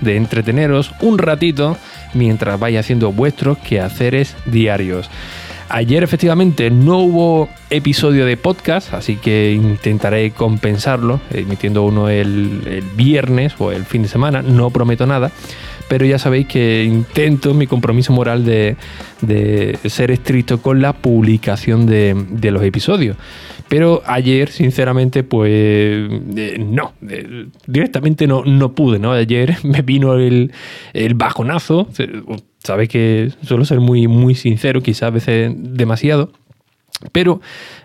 de entreteneros un ratito mientras vaya haciendo vuestros quehaceres diarios. Ayer efectivamente no hubo episodio de podcast, así que intentaré compensarlo, emitiendo uno el, viernes o el fin de semana, no prometo nada, pero ya sabéis que intento mi compromiso moral de, ser estricto con la publicación de, de los episodios. Pero ayer, sinceramente, pues eh, no, directamente no, no pude, ¿no? Ayer me vino el, el bajonazo, sabes que suelo ser muy, muy sincero, quizás a veces demasiado. Pero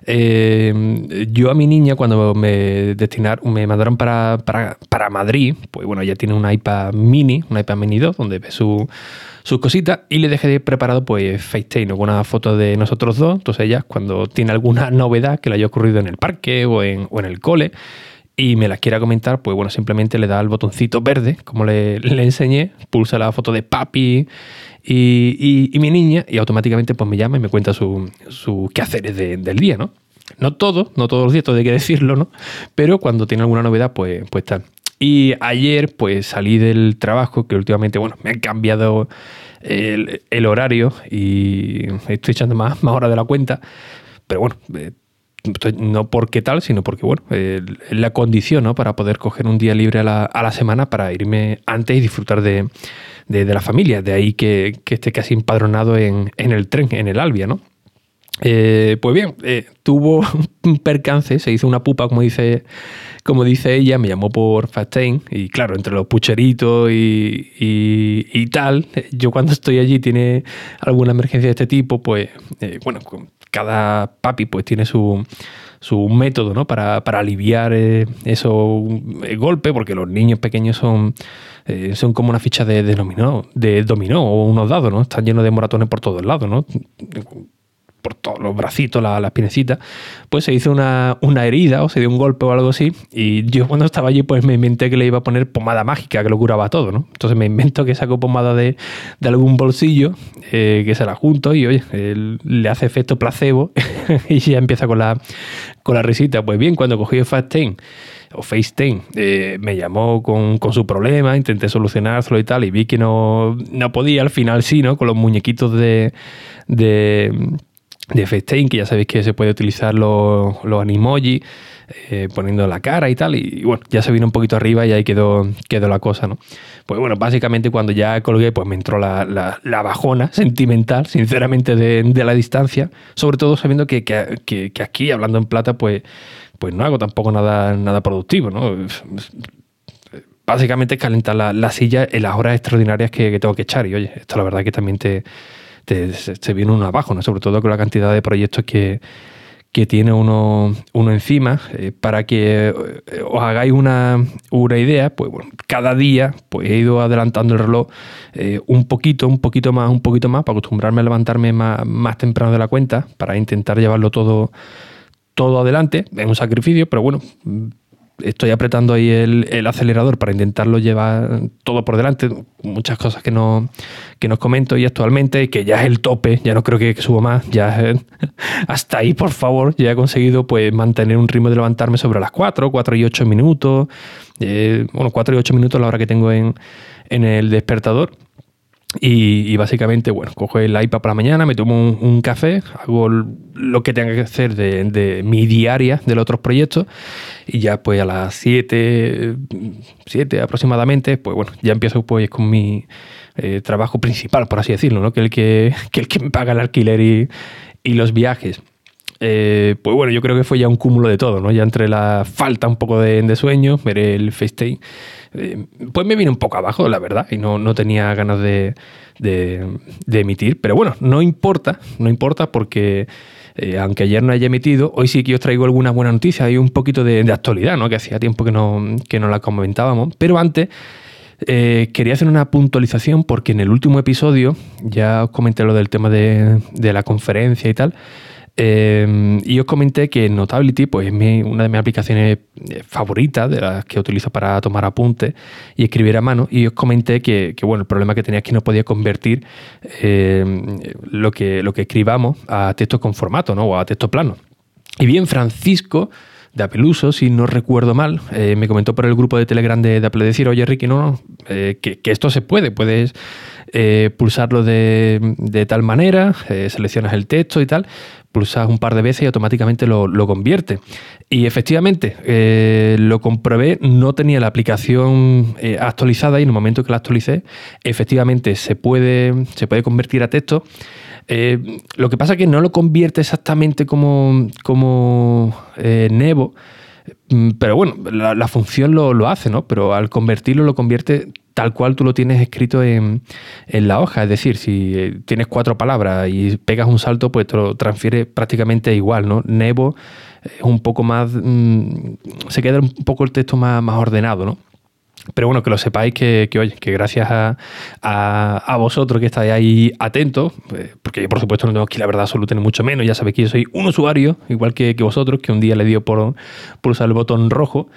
eh, yo a mi niña, cuando me destinaron, me mandaron para, para, para, Madrid, pues bueno, ella tiene un iPad mini, un iPad mini 2, donde ve su, sus cositas, y le dejé preparado pues FaceTime, alguna foto de nosotros dos. Entonces ella, cuando tiene alguna novedad que le haya ocurrido en el parque o en, o en el cole, y me las quiera comentar, pues bueno, simplemente le da el botoncito verde, como le, le enseñé, pulsa la foto de papi y, mi niña, y automáticamente pues me llama y me cuenta sus su quehaceres del día, ¿no? No todo, no todos los días, todo hay que decirlo, ¿no? Pero cuando tiene alguna novedad, pues, pues tal. Y ayer, pues salí del trabajo, que últimamente, bueno, me han cambiado el, horario y estoy echando más, más horas de la cuenta. Pero bueno, eh, no porque tal, sino porque, bueno, la condición, ¿no? Para poder coger un día libre a la, a la semana para irme antes y disfrutar de, de, la familia. De ahí que, esté casi empadronado en, el tren, en el Albia, ¿no? Eh, pues bien, eh, tuvo un percance, se hizo una pupa, como dice, como dice ella, me llamó por Fastain y claro, entre los pucheritos y, y, tal, yo cuando estoy allí tiene alguna emergencia de este tipo, pues eh, bueno, cada papi pues tiene su, su método ¿no? para, aliviar esos golpes, porque los niños pequeños son eh, son como una ficha de, de, dominó, de dominó o unos dados, ¿no? Están llenos de moratones por todos lados, ¿no? Por todos los bracitos, las la pinecitas, pues se hizo una, herida o se dio un golpe o algo así. Y yo cuando estaba allí, pues me inventé que le iba a poner pomada mágica, que lo curaba todo, ¿no? Entonces me invento que saco pomada de, algún bolsillo, eh, que se la junto y oye, le hace efecto placebo y ya empieza con la, con la risita. Pues bien, cuando cogí el Fastain o FaceTime, eh, me llamó con, su problema, intenté solucionárselo y tal, y vi que no, no podía, al final sí, ¿no? Con los muñequitos de, de, de FaceTime, que ya sabéis que se puede utilizar los, animoji, eh, poniendo la cara y tal, y, bueno, ya se vino un poquito arriba y ahí quedó, quedó la cosa, ¿no? Pues bueno, básicamente cuando ya colgué, pues me entró la, la, bajona sentimental, sinceramente, de, de, la distancia, sobre todo sabiendo que, que, que aquí, hablando en plata, pues pues no hago tampoco nada, nada productivo, ¿no? Básicamente calentar la, silla en las horas extraordinarias que, tengo que echar. Y oye, esto la verdad que también te, te, viene uno abajo, ¿no? Sobre todo con la cantidad de proyectos que, tiene uno, uno encima. Eh, para que eh, os hagáis una, idea, pues bueno, cada día pues he ido adelantando el reloj eh, un poquito, un poquito más, un poquito más, para acostumbrarme a levantarme más, más temprano de la cuenta, para intentar llevarlo todo todo adelante, es un sacrificio, pero bueno, estoy apretando ahí el, acelerador para intentarlo llevar todo por delante. Muchas cosas que no, que comento y actualmente, que ya es el tope, ya no creo que, suba más, ya hasta ahí, por favor, ya he conseguido pues mantener un ritmo de levantarme sobre las 4, 4 y 8 minutos, eh, bueno, 4 y 8 minutos la hora que tengo en, en el despertador. Y, básicamente, bueno, cojo el iPad para la mañana, me tomo un, café, hago lo que tenga que hacer de, mi diaria de los otros proyectos y ya pues a las 7, 7 aproximadamente, pues bueno, ya empiezo pues con mi eh, trabajo principal, por así decirlo, ¿no? que, el que, que el que me paga el alquiler y, y los viajes. Eh, pues bueno, yo creo que fue ya un cúmulo de todo, ¿no? Ya entre la falta un poco de, de sueño, ver el FaceTime eh, pues me vine un poco abajo, la verdad, y no, no tenía ganas de, emitir. Pero bueno, no importa, no importa porque eh, aunque ayer no haya emitido, hoy sí que os traigo alguna buena noticia, hay un poquito de, actualidad, ¿no? Que hacía tiempo que no, que no la comentábamos. Pero antes Eh, quería hacer una puntualización porque en el último episodio ya os comenté lo del tema de, la conferencia y tal. Eh, y os comenté que Notability pues, es una de mis aplicaciones eh, favoritas, de las que utilizo para tomar apuntes y escribir a mano. Y os comenté que, bueno, el problema que tenía es que no podía convertir lo, que, lo que escribamos a texto con formato ¿no? o a texto plano. Y bien, Francisco de Apeluso, si no recuerdo mal, eh, me comentó por el grupo de Telegram de, Apple decir, oye Ricky, no, no, eh, que, esto se puede, puedes eh, pulsarlo de, tal manera, seleccionas el texto y tal, pulsas un par de veces y automáticamente lo, convierte. Y efectivamente, lo comprobé, no tenía la aplicación actualizada y en el momento que la actualicé, efectivamente se puede, se puede convertir a texto. Eh, lo que pasa es que no lo convierte exactamente como, como eh, Nevo, mm, pero bueno, la, función lo, hace, ¿no? Pero al convertirlo lo convierte tal cual tú lo tienes escrito en, la hoja. Es decir, si eh, tienes cuatro palabras y pegas un salto, pues te lo transfiere prácticamente igual, ¿no? Nevo es un poco más... Mm, se queda un poco el texto más, más ordenado, ¿no? Pero bueno, que lo sepáis que, que oye, que gracias a, vosotros que estáis ahí atentos, eh, porque yo por supuesto no tengo aquí la verdad absoluta ni mucho menos, ya sabéis que yo soy un usuario, igual que, vosotros, que un día le dio por pulsar el botón rojo,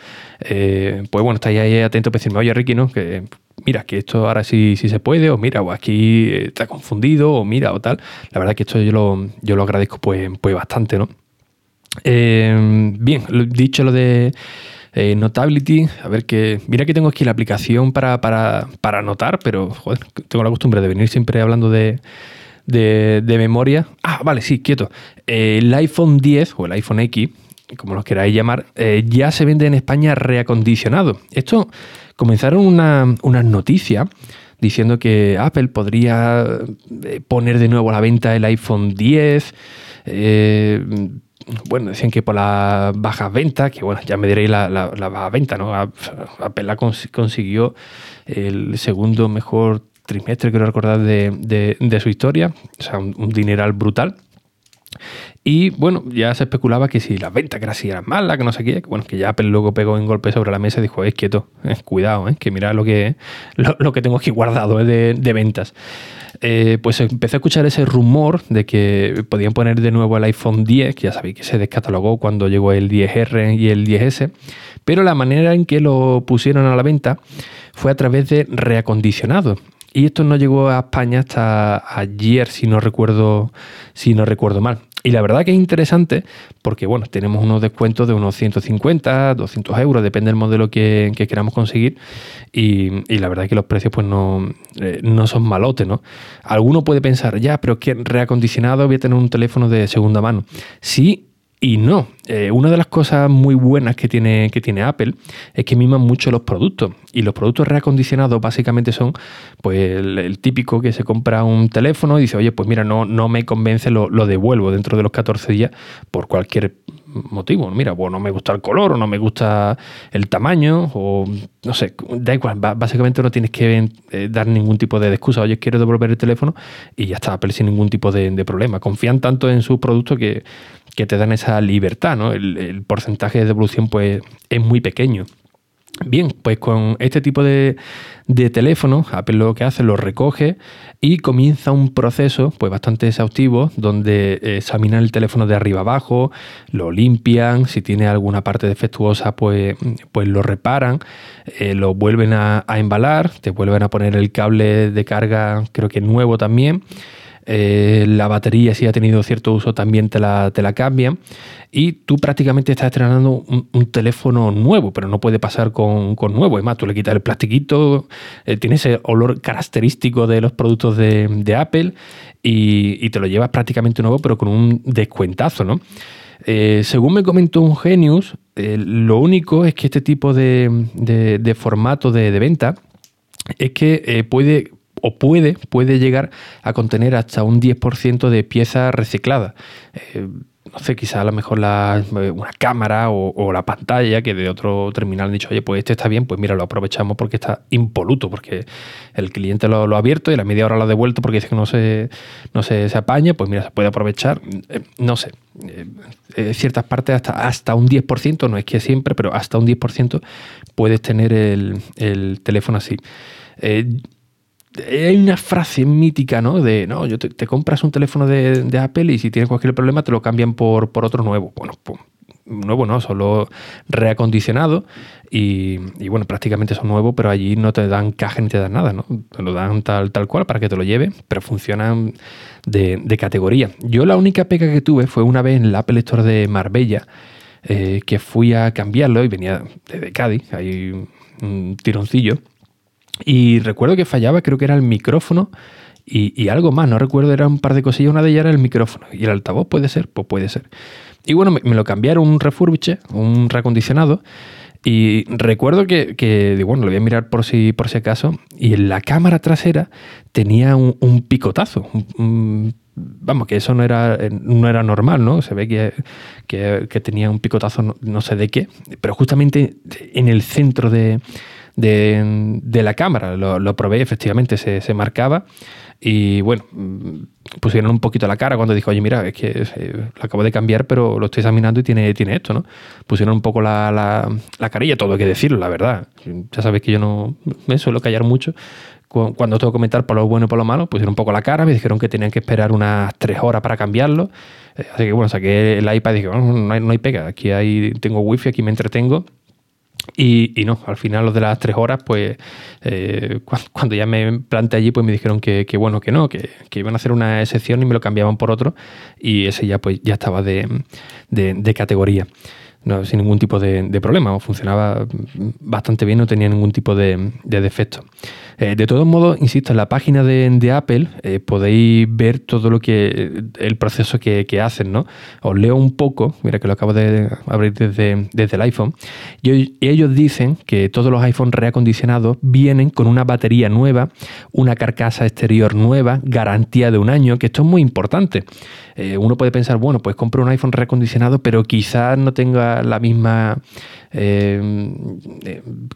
eh, pues bueno, estáis ahí atentos para decirme, oye Ricky, ¿no? Que mira, que esto ahora sí, sí se puede, o mira, o aquí está confundido, o mira, o tal. La verdad que esto yo lo, yo lo agradezco pues, pues bastante, ¿no? Eh, bien, dicho lo de eh, Notability, a ver que. Mira que tengo aquí la aplicación para, para, para anotar, pero joder, tengo la costumbre de venir siempre hablando de, de, memoria. Ah, vale, sí, quieto. Eh, el iPhone 10 o el iPhone X, como lo queráis llamar, eh, ya se vende en España reacondicionado. Esto comenzaron unas una noticias diciendo que Apple podría poner de nuevo a la venta el iPhone 10 bueno, decían que por la baja venta, que bueno, ya me diréis la, la, baja venta, ¿no? Apple consiguió el segundo mejor trimestre, quiero recordar, de, de, su historia, o sea, un, dineral brutal. Y bueno, ya se especulaba que si las ventas que eran malas, que no sé qué, bueno, que ya Apple luego pegó en golpe sobre la mesa y dijo, es quieto, eh, cuidado, eh, que mira lo que, lo, que tengo aquí guardado eh, de, de ventas. Eh, pues empecé a escuchar ese rumor de que podían poner de nuevo el iPhone 10, que ya sabéis que se descatalogó cuando llegó el 10R y el 10S, pero la manera en que lo pusieron a la venta fue a través de reacondicionado. Y esto no llegó a España hasta ayer, si no recuerdo, si no recuerdo mal. Y la verdad que es interesante porque, bueno, tenemos unos descuentos de unos 150, 200 euros, depende del modelo que, queramos conseguir. Y, la verdad que los precios pues no, eh, no son malotes, ¿no? Alguno puede pensar, ya, pero es que reacondicionado voy a tener un teléfono de segunda mano. Sí, y no, eh, una de las cosas muy buenas que tiene, que tiene Apple es que miman mucho los productos. Y los productos reacondicionados básicamente son pues el, típico que se compra un teléfono y dice, oye, pues mira, no, no me convence, lo, lo devuelvo dentro de los 14 días por cualquier motivo. Mira, pues no me gusta el color o no me gusta el tamaño o no sé, da igual. Básicamente no tienes que eh, dar ningún tipo de excusa. Oye, quiero devolver el teléfono y ya está, Apple sin ningún tipo de, problema. Confían tanto en sus productos que que te dan esa libertad, ¿no? El, porcentaje de devolución pues es muy pequeño. Bien, pues con este tipo de, de teléfono, Apple lo que hace, lo recoge y comienza un proceso pues bastante exhaustivo donde examinan el teléfono de arriba abajo, lo limpian, si tiene alguna parte defectuosa pues, pues lo reparan, eh, lo vuelven a, a embalar, te vuelven a poner el cable de carga creo que nuevo también eh, la batería si ha tenido cierto uso también te la, te la cambian y tú prácticamente estás estrenando un, teléfono nuevo, pero no puede pasar con, nuevo. Es más, tú le quitas el plastiquito, eh, tiene ese olor característico de los productos de, Apple y, te lo llevas prácticamente nuevo, pero con un descuentazo, ¿no? Eh, según me comentó un Genius, lo único es que este tipo de, formato de, venta es que puede o puede, puede llegar a contener hasta un 10% de piezas recicladas. Eh, no sé, quizá a lo mejor la, una cámara o, la pantalla que de otro terminal han dicho, oye, pues este está bien, pues mira, lo aprovechamos porque está impoluto, porque el cliente lo, ha abierto y la media hora lo ha devuelto porque dice que no se, no se, se apaña, pues mira, se puede aprovechar. Eh, no sé, eh, ciertas partes hasta, hasta un 10%, no es que siempre, pero hasta un 10% puedes tener el, el teléfono así. Hay una frase mítica, ¿no? De, no, yo te, compras un teléfono de, Apple y si tienes cualquier problema te lo cambian por, por otro nuevo. Bueno, pues, nuevo no, solo reacondicionado y, bueno, prácticamente son nuevos, pero allí no te dan caja ni te dan nada, ¿no? Te lo dan tal, tal cual para que te lo lleve, pero funcionan de, categoría. Yo la única pega que tuve fue una vez en el Apple Store de Marbella, eh, que fui a cambiarlo y venía desde Cádiz, hay un tironcillo y recuerdo que fallaba, creo que era el micrófono y, algo más, no recuerdo, era un par de cosillas, una de ellas era el micrófono. ¿Y el altavoz puede ser? Pues puede ser. Y bueno, me, lo cambiaron un refurbiche, un reacondicionado. Y recuerdo que, que, bueno, lo voy a mirar por si, por si acaso, y en la cámara trasera tenía un, picotazo. vamos, que eso no era, no era normal, ¿no? Se ve que, que, tenía un picotazo no sé de qué, pero justamente en el centro de, de, la cámara. Lo, probé, efectivamente, se, marcaba. Y bueno, pusieron un poquito la cara cuando dijo, oye, mira, es que lo acabo de cambiar, pero lo estoy examinando y tiene, tiene esto, ¿no? Pusieron un poco la, la, carilla, todo hay que decirlo, la verdad. Ya sabéis que yo no me suelo callar mucho. Cuando tengo que comentar por lo bueno y por lo malo, pusieron un poco la cara, me dijeron que tenían que esperar unas tres horas para cambiarlo. Eh, así que bueno, saqué el iPad y dije, no, hay, no hay pega, aquí hay, tengo wifi, aquí me entretengo y, no, al final los de las tres horas, pues eh, cuando ya me planteé allí, pues me dijeron que, bueno, que no, que, iban a hacer una excepción y me lo cambiaban por otro y ese ya pues ya estaba de, de categoría no, sin ningún tipo de, problema, funcionaba bastante bien, no tenía ningún tipo de, defecto. Eh, de todos modos, insisto, en la página de, Apple eh, podéis ver todo lo que el proceso que, hacen, ¿no? Os leo un poco, mira que lo acabo de abrir desde, desde el iPhone, y ellos dicen que todos los iPhones reacondicionados vienen con una batería nueva, una carcasa exterior nueva, garantía de un año, que esto es muy importante. Eh, uno puede pensar, bueno, pues compro un iPhone reacondicionado, pero quizás no tenga la misma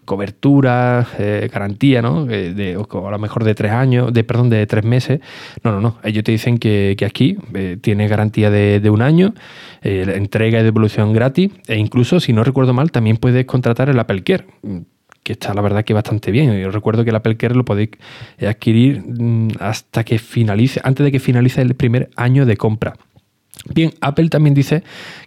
cobertura, garantía, ¿no? De, o a lo mejor de tres años, de perdón, de tres meses. No, no, no. Ellos te dicen que, aquí tiene garantía de, un año, entrega y devolución gratis, e incluso, si no recuerdo mal, también puedes contratar el Apple Care que está la verdad que bastante bien. Yo recuerdo que el Apple Care lo podéis adquirir mm, hasta que finalice, antes de que finalice el primer año de compra. Bien, Apple también dice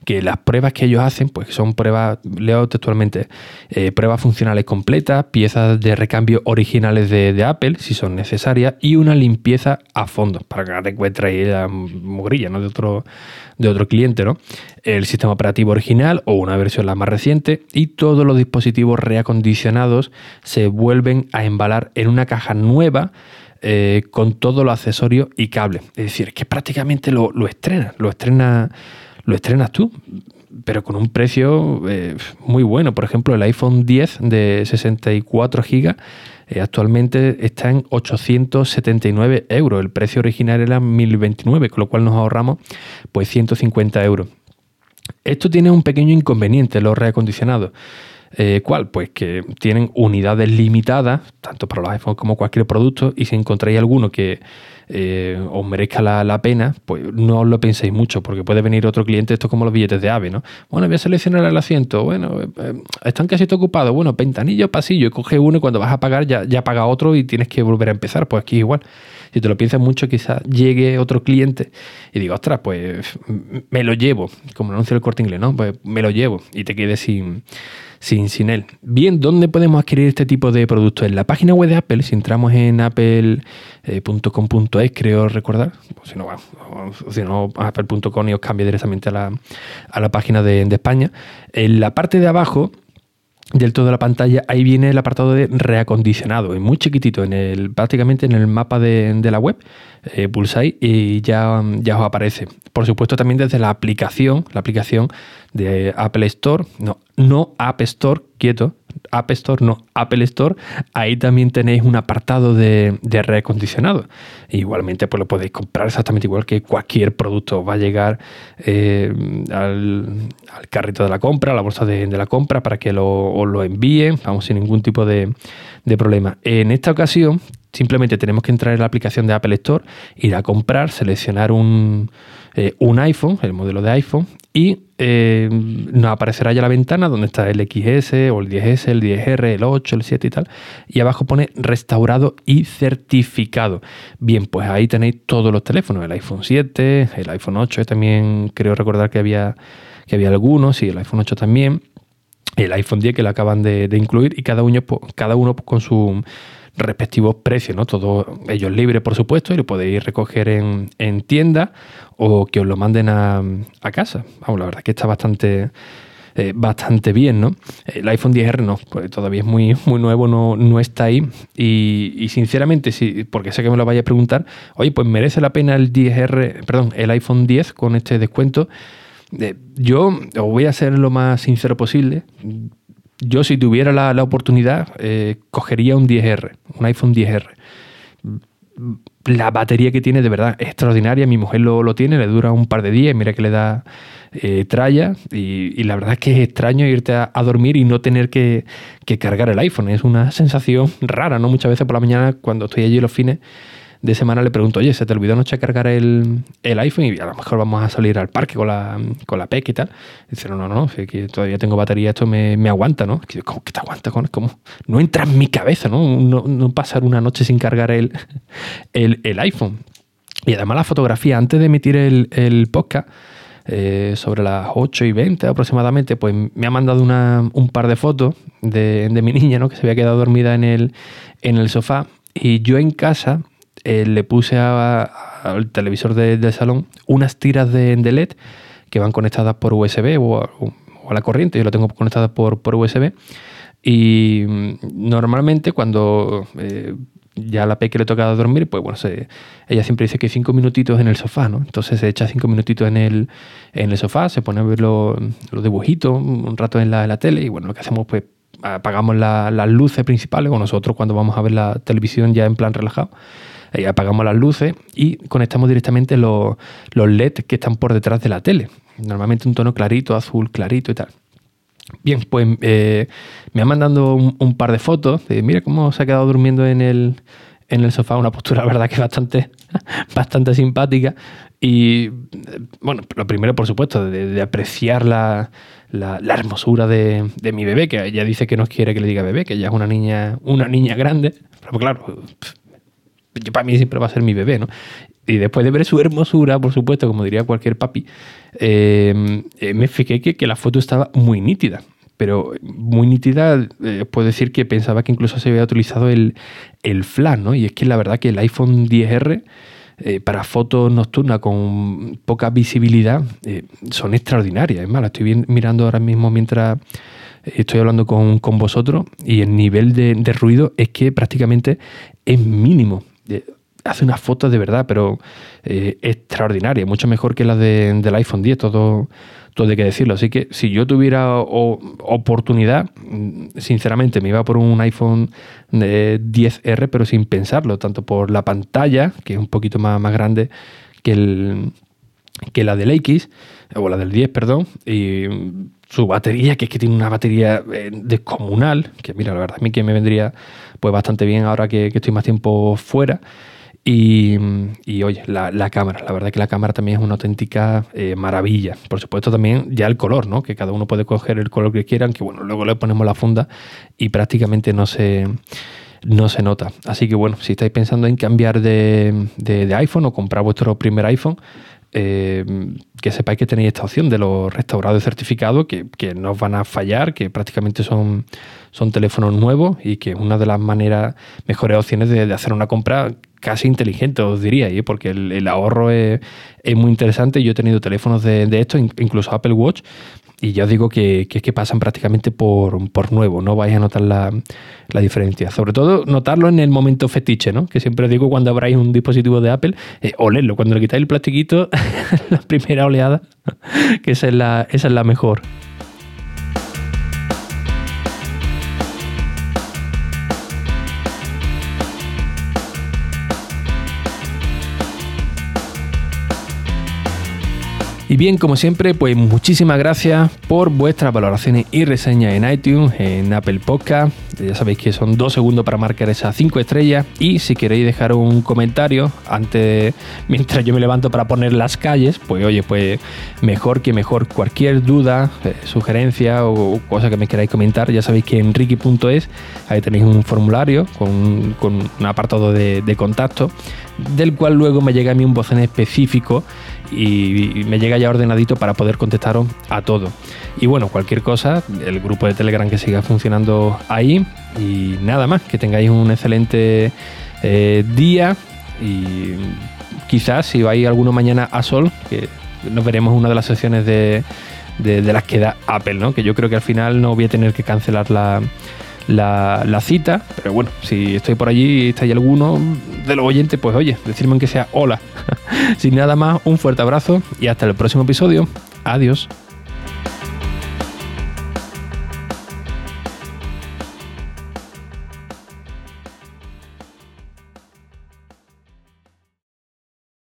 que las pruebas que ellos hacen, pues son pruebas, leo textualmente, eh, pruebas funcionales completas, piezas de recambio originales de, Apple, si son necesarias, y una limpieza a fondo, para que no te encuentres la mogrilla ¿no? de, otro, de otro cliente, ¿no? El sistema operativo original o una versión la más reciente, y todos los dispositivos reacondicionados se vuelven a embalar en una caja nueva eh, con todo lo accesorio y cable. Es decir, que prácticamente lo, lo estrenas, lo, estrena, lo estrenas tú, pero con un precio eh, muy bueno. Por ejemplo, el iPhone 10 de 64 GB eh, actualmente está en 879 euros. El precio original era 1029, con lo cual nos ahorramos pues 150 euros. Esto tiene un pequeño inconveniente, los reacondicionados. Eh, ¿Cuál? Pues que tienen unidades limitadas, tanto para los iPhones como cualquier producto, y si encontráis alguno que eh, os merezca la, pena, pues no os lo penséis mucho, porque puede venir otro cliente, esto es como los billetes de AVE, ¿no? Bueno, voy a seleccionar el asiento, bueno, eh, están casi ocupados, bueno, ventanillo, pasillo, y coge uno y cuando vas a pagar ya, ya paga otro y tienes que volver a empezar, pues aquí igual. Si te lo piensas mucho, quizás llegue otro cliente y diga, ostras, pues me lo llevo, como anuncia el corte inglés, ¿no? Pues me lo llevo y te quedes sin sin, sin él. Bien, ¿dónde podemos adquirir este tipo de productos? En la página web de Apple, si entramos en apple.com.es, creo recordar, si no, si no apple.com y os cambia directamente a la, a la página de España, en la parte de abajo del todo la pantalla, ahí viene el apartado de reacondicionado, muy chiquitito, en el, prácticamente en el mapa de, la web, eh, pulsáis y ya, ya os aparece. Por supuesto también desde la aplicación, la aplicación de Apple Store, no, no App Store, quieto, App Store, no, Apple Store, ahí también tenéis un apartado de, de aire acondicionado. Igualmente, pues lo podéis comprar exactamente igual que cualquier producto. Va a llegar eh, al, carrito de la compra, a la bolsa de, la compra, para que lo, os lo envíen, vamos, sin ningún tipo de, de problema. En esta ocasión, simplemente tenemos que entrar en la aplicación de Apple Store, ir a comprar, seleccionar un eh, un iPhone, el modelo de iPhone, y eh, nos aparecerá ya la ventana donde está el XS o el 10S, el 10R, el 8, el 7 y tal. Y abajo pone restaurado y certificado. Bien, pues ahí tenéis todos los teléfonos, el iPhone 7, el iPhone 8, también creo recordar que había, que había algunos, y el iPhone 8 también, el iPhone 10 que lo acaban de, incluir, y cada uno, cada uno con su respectivos precios, ¿no? Todo ellos libres, por supuesto, y lo podéis recoger en, en tienda o que os lo manden a, casa. Vamos, la verdad es que está bastante, eh, bastante bien, ¿no? El iPhone 10R no, pues todavía es muy, muy nuevo, no, no está ahí. Y, sinceramente, sí, porque sé que me lo vaya a preguntar, oye, pues merece la pena el 10R, perdón, el iPhone 10 con este descuento. Eh, yo os voy a ser lo más sincero posible yo si tuviera la, oportunidad, eh, cogería un 10R, un iPhone 10R. La batería que tiene de verdad es extraordinaria. Mi mujer lo, tiene, le dura un par de días. Mira que le da eh, tralla. Y, la verdad es que es extraño irte a, dormir y no tener que, que, cargar el iPhone. Es una sensación rara, ¿no? Muchas veces por la mañana, cuando estoy allí los fines, de semana le pregunto, oye, ¿se te olvidó anoche cargar el, iPhone? Y a lo mejor vamos a salir al parque con la, con la PEC y tal. dice, no, no, no, que todavía tengo batería, esto me, aguanta, ¿no? ¿Cómo que te aguanta? ¿Cómo? No entra en mi cabeza, ¿no? No, pasar una noche sin cargar el, el, iPhone. Y además la fotografía, antes de emitir el, podcast, eh, sobre las 8 y 20 aproximadamente, pues me ha mandado una, un par de fotos de, de, mi niña, ¿no? Que se había quedado dormida en el, en el sofá. Y yo en casa eh, le puse al televisor del salón unas tiras de, LED que van conectadas por USB o a, la corriente. Yo lo tengo conectada por, por USB. Y mm, normalmente cuando eh, ya a la peque le toca dormir, pues bueno, ella siempre dice que cinco minutitos en el sofá, ¿no? Entonces se echa cinco minutitos en el, en el sofá, se pone a ver los, dibujitos un rato en la, tele y bueno, lo que hacemos pues apagamos las luces principales o nosotros cuando vamos a ver la televisión ya en plan relajado apagamos las luces y conectamos directamente los, los LED que están por detrás de la tele. Normalmente un tono clarito, azul clarito y tal. Bien, pues eh, me han mandado un, par de fotos de mira cómo se ha quedado durmiendo en el, en el sofá, una postura, verdad, que bastante, bastante simpática. Y bueno, lo primero, por supuesto, de, apreciar la, la, hermosura de, de, mi bebé, que ella dice que no quiere que le diga bebé, que ella es una niña, una niña grande. Pero claro, para mí siempre va a ser mi bebé, ¿no? Y después de ver su hermosura, por supuesto, como diría cualquier papi, eh, eh, me fijé que, la foto estaba muy nítida. Pero muy nítida, eh, puedo decir que pensaba que incluso se había utilizado el, el flash, ¿no? Y es que la verdad que el iPhone 10R para fotos nocturnas con poca visibilidad son extraordinarias. Es más, la estoy mirando ahora mismo mientras estoy hablando con, vosotros y el nivel de, ruido es que prácticamente es mínimo hace unas fotos de verdad, pero eh, extraordinaria, mucho mejor que las de, del iPhone 10, todo, todo hay que decirlo. Así que si yo tuviera oportunidad, mm, sinceramente me iba por un iPhone 10R, pero sin pensarlo, tanto por la pantalla, que es un poquito más, más grande que, el, que la del X, o la del 10, perdón, y su batería, que es que tiene una batería eh, descomunal, que mira, la verdad a mí que me vendría pues bastante bien ahora que, estoy más tiempo fuera. Y, oye, la, cámara, la verdad que la cámara también es una auténtica eh, maravilla. Por supuesto también ya el color, ¿no? Que cada uno puede coger el color que quieran, que bueno, luego le ponemos la funda y prácticamente no se, no se nota. Así que bueno, si estáis pensando en cambiar de, de iPhone o comprar vuestro primer iPhone, eh, que sepáis que tenéis esta opción de los restaurados certificados que, que no os van a fallar, que prácticamente son, son teléfonos nuevos y que es una de las maneras, mejores opciones de, hacer una compra casi inteligente, os diría, ¿eh? porque el, ahorro es, muy interesante. Yo he tenido teléfonos de, de estos, incluso Apple Watch, y ya os digo que, que, que pasan prácticamente por, nuevo, no vais a notar la, la, diferencia. Sobre todo notarlo en el momento fetiche, ¿no? que siempre digo cuando abráis un dispositivo de Apple, eh, olerlo, cuando le quitáis el plastiquito, la primera oleada, que esa es la, esa es la mejor. Bien, como siempre, pues muchísimas gracias por vuestras valoraciones y reseñas en iTunes, en Apple Podcast. Ya sabéis que son dos segundos para marcar esas cinco estrellas. Y si queréis dejar un comentario antes, mientras yo me levanto para poner las calles, pues oye, pues mejor que mejor. Cualquier duda, eh, sugerencia o cosa que me queráis comentar, ya sabéis que en ricky.es ahí tenéis un formulario con, un apartado de, contacto, del cual luego me llega a mí un botón específico y, me llega ya ordenadito para poder contestaros a todo. Y bueno, cualquier cosa, el grupo de Telegram que siga funcionando ahí y nada más, que tengáis un excelente eh, día y quizás si vais alguno mañana a Sol, que nos veremos una de las sesiones de, de, las que da Apple, ¿no? que yo creo que al final no voy a tener que cancelar la, cita, pero bueno, si estoy por allí y está alguno de los oyentes, pues oye, decirme que sea hola. Sin nada más, un fuerte abrazo y hasta el próximo episodio. Adiós.